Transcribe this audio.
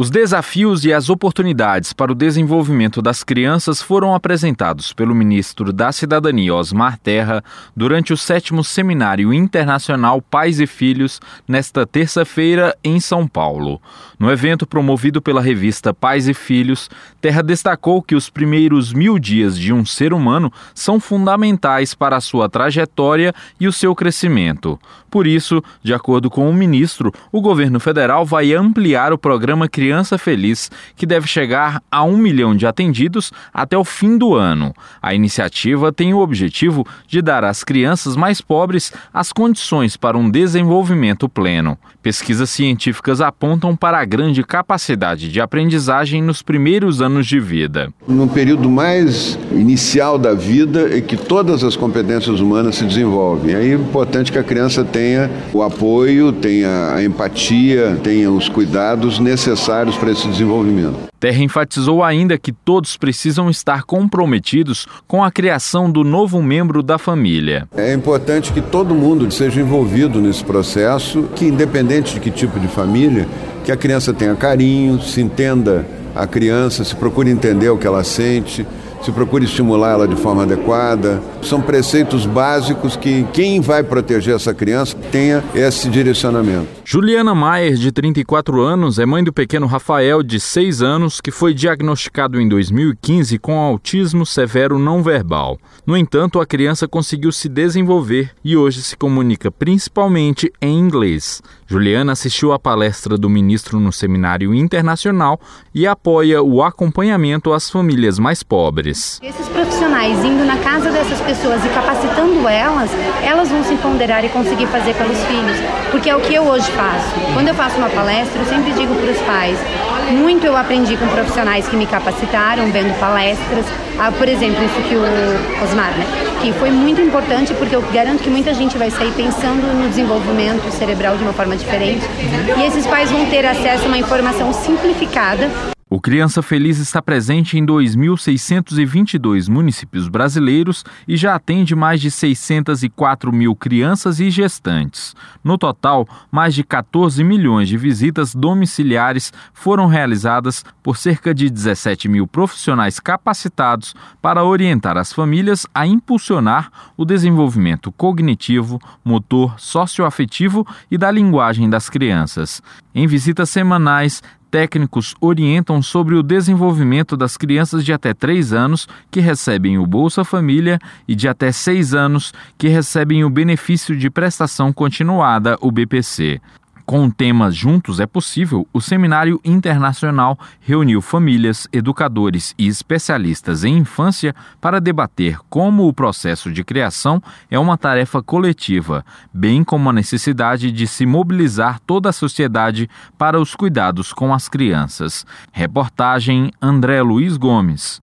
Os desafios e as oportunidades para o desenvolvimento das crianças foram apresentados pelo ministro da Cidadania, Osmar Terra, durante o sétimo Seminário Internacional Pais e Filhos, nesta terça-feira, em São Paulo. No evento promovido pela revista Pais e Filhos, Terra destacou que os primeiros mil dias de um ser humano são fundamentais para a sua trajetória e o seu crescimento. Por isso, de acordo com o ministro, o governo federal vai ampliar o programa Criança Criança Feliz, que deve chegar a um milhão de atendidos até o fim do ano. A iniciativa tem o objetivo de dar às crianças mais pobres as condições para um desenvolvimento pleno. Pesquisas científicas apontam para a grande capacidade de aprendizagem nos primeiros anos de vida. No período mais inicial da vida é que todas as competências humanas se desenvolvem. É importante que a criança tenha o apoio, tenha a empatia, tenha os cuidados necessários necessários para esse desenvolvimento. Terra enfatizou ainda que todos precisam estar comprometidos com a criação do novo membro da família. É importante que todo mundo seja envolvido nesse processo, que independente de que tipo de família, que a criança tenha carinho, se entenda a criança, se procure entender o que ela sente, se procure estimular ela de forma adequada. São preceitos básicos que quem vai proteger essa criança tenha esse direcionamento. Juliana Maier, de 34 anos, é mãe do pequeno Rafael, de 6 anos, que foi diagnosticado em 2015 com autismo severo não verbal. No entanto, a criança conseguiu se desenvolver e hoje se comunica principalmente em inglês. Juliana assistiu à palestra do ministro no seminário internacional e apoia o acompanhamento às famílias mais pobres. Esses profissionais indo na casa dessas pessoas e capacitando elas, elas vão se ponderar e conseguir fazer pelos filhos, porque é o que eu hoje faço. Quando eu faço uma palestra, eu sempre digo para os pais: muito eu aprendi com profissionais que me capacitaram, vendo palestras. Ah, por exemplo, isso que o Osmar, né? Que foi muito importante porque eu garanto que muita gente vai sair pensando no desenvolvimento cerebral de uma forma diferente. E esses pais vão ter acesso a uma informação simplificada o Criança Feliz está presente em 2.622 municípios brasileiros e já atende mais de 604 mil crianças e gestantes. No total, mais de 14 milhões de visitas domiciliares foram realizadas por cerca de 17 mil profissionais capacitados para orientar as famílias a impulsionar o desenvolvimento cognitivo, motor, socioafetivo e da linguagem das crianças. Em visitas semanais, técnicos orientam sobre o desenvolvimento das crianças de até 3 anos que recebem o Bolsa Família e de até 6 anos que recebem o benefício de prestação continuada, o BPC. Com o tema Juntos é Possível, o Seminário Internacional reuniu famílias, educadores e especialistas em infância para debater como o processo de criação é uma tarefa coletiva, bem como a necessidade de se mobilizar toda a sociedade para os cuidados com as crianças. Reportagem André Luiz Gomes.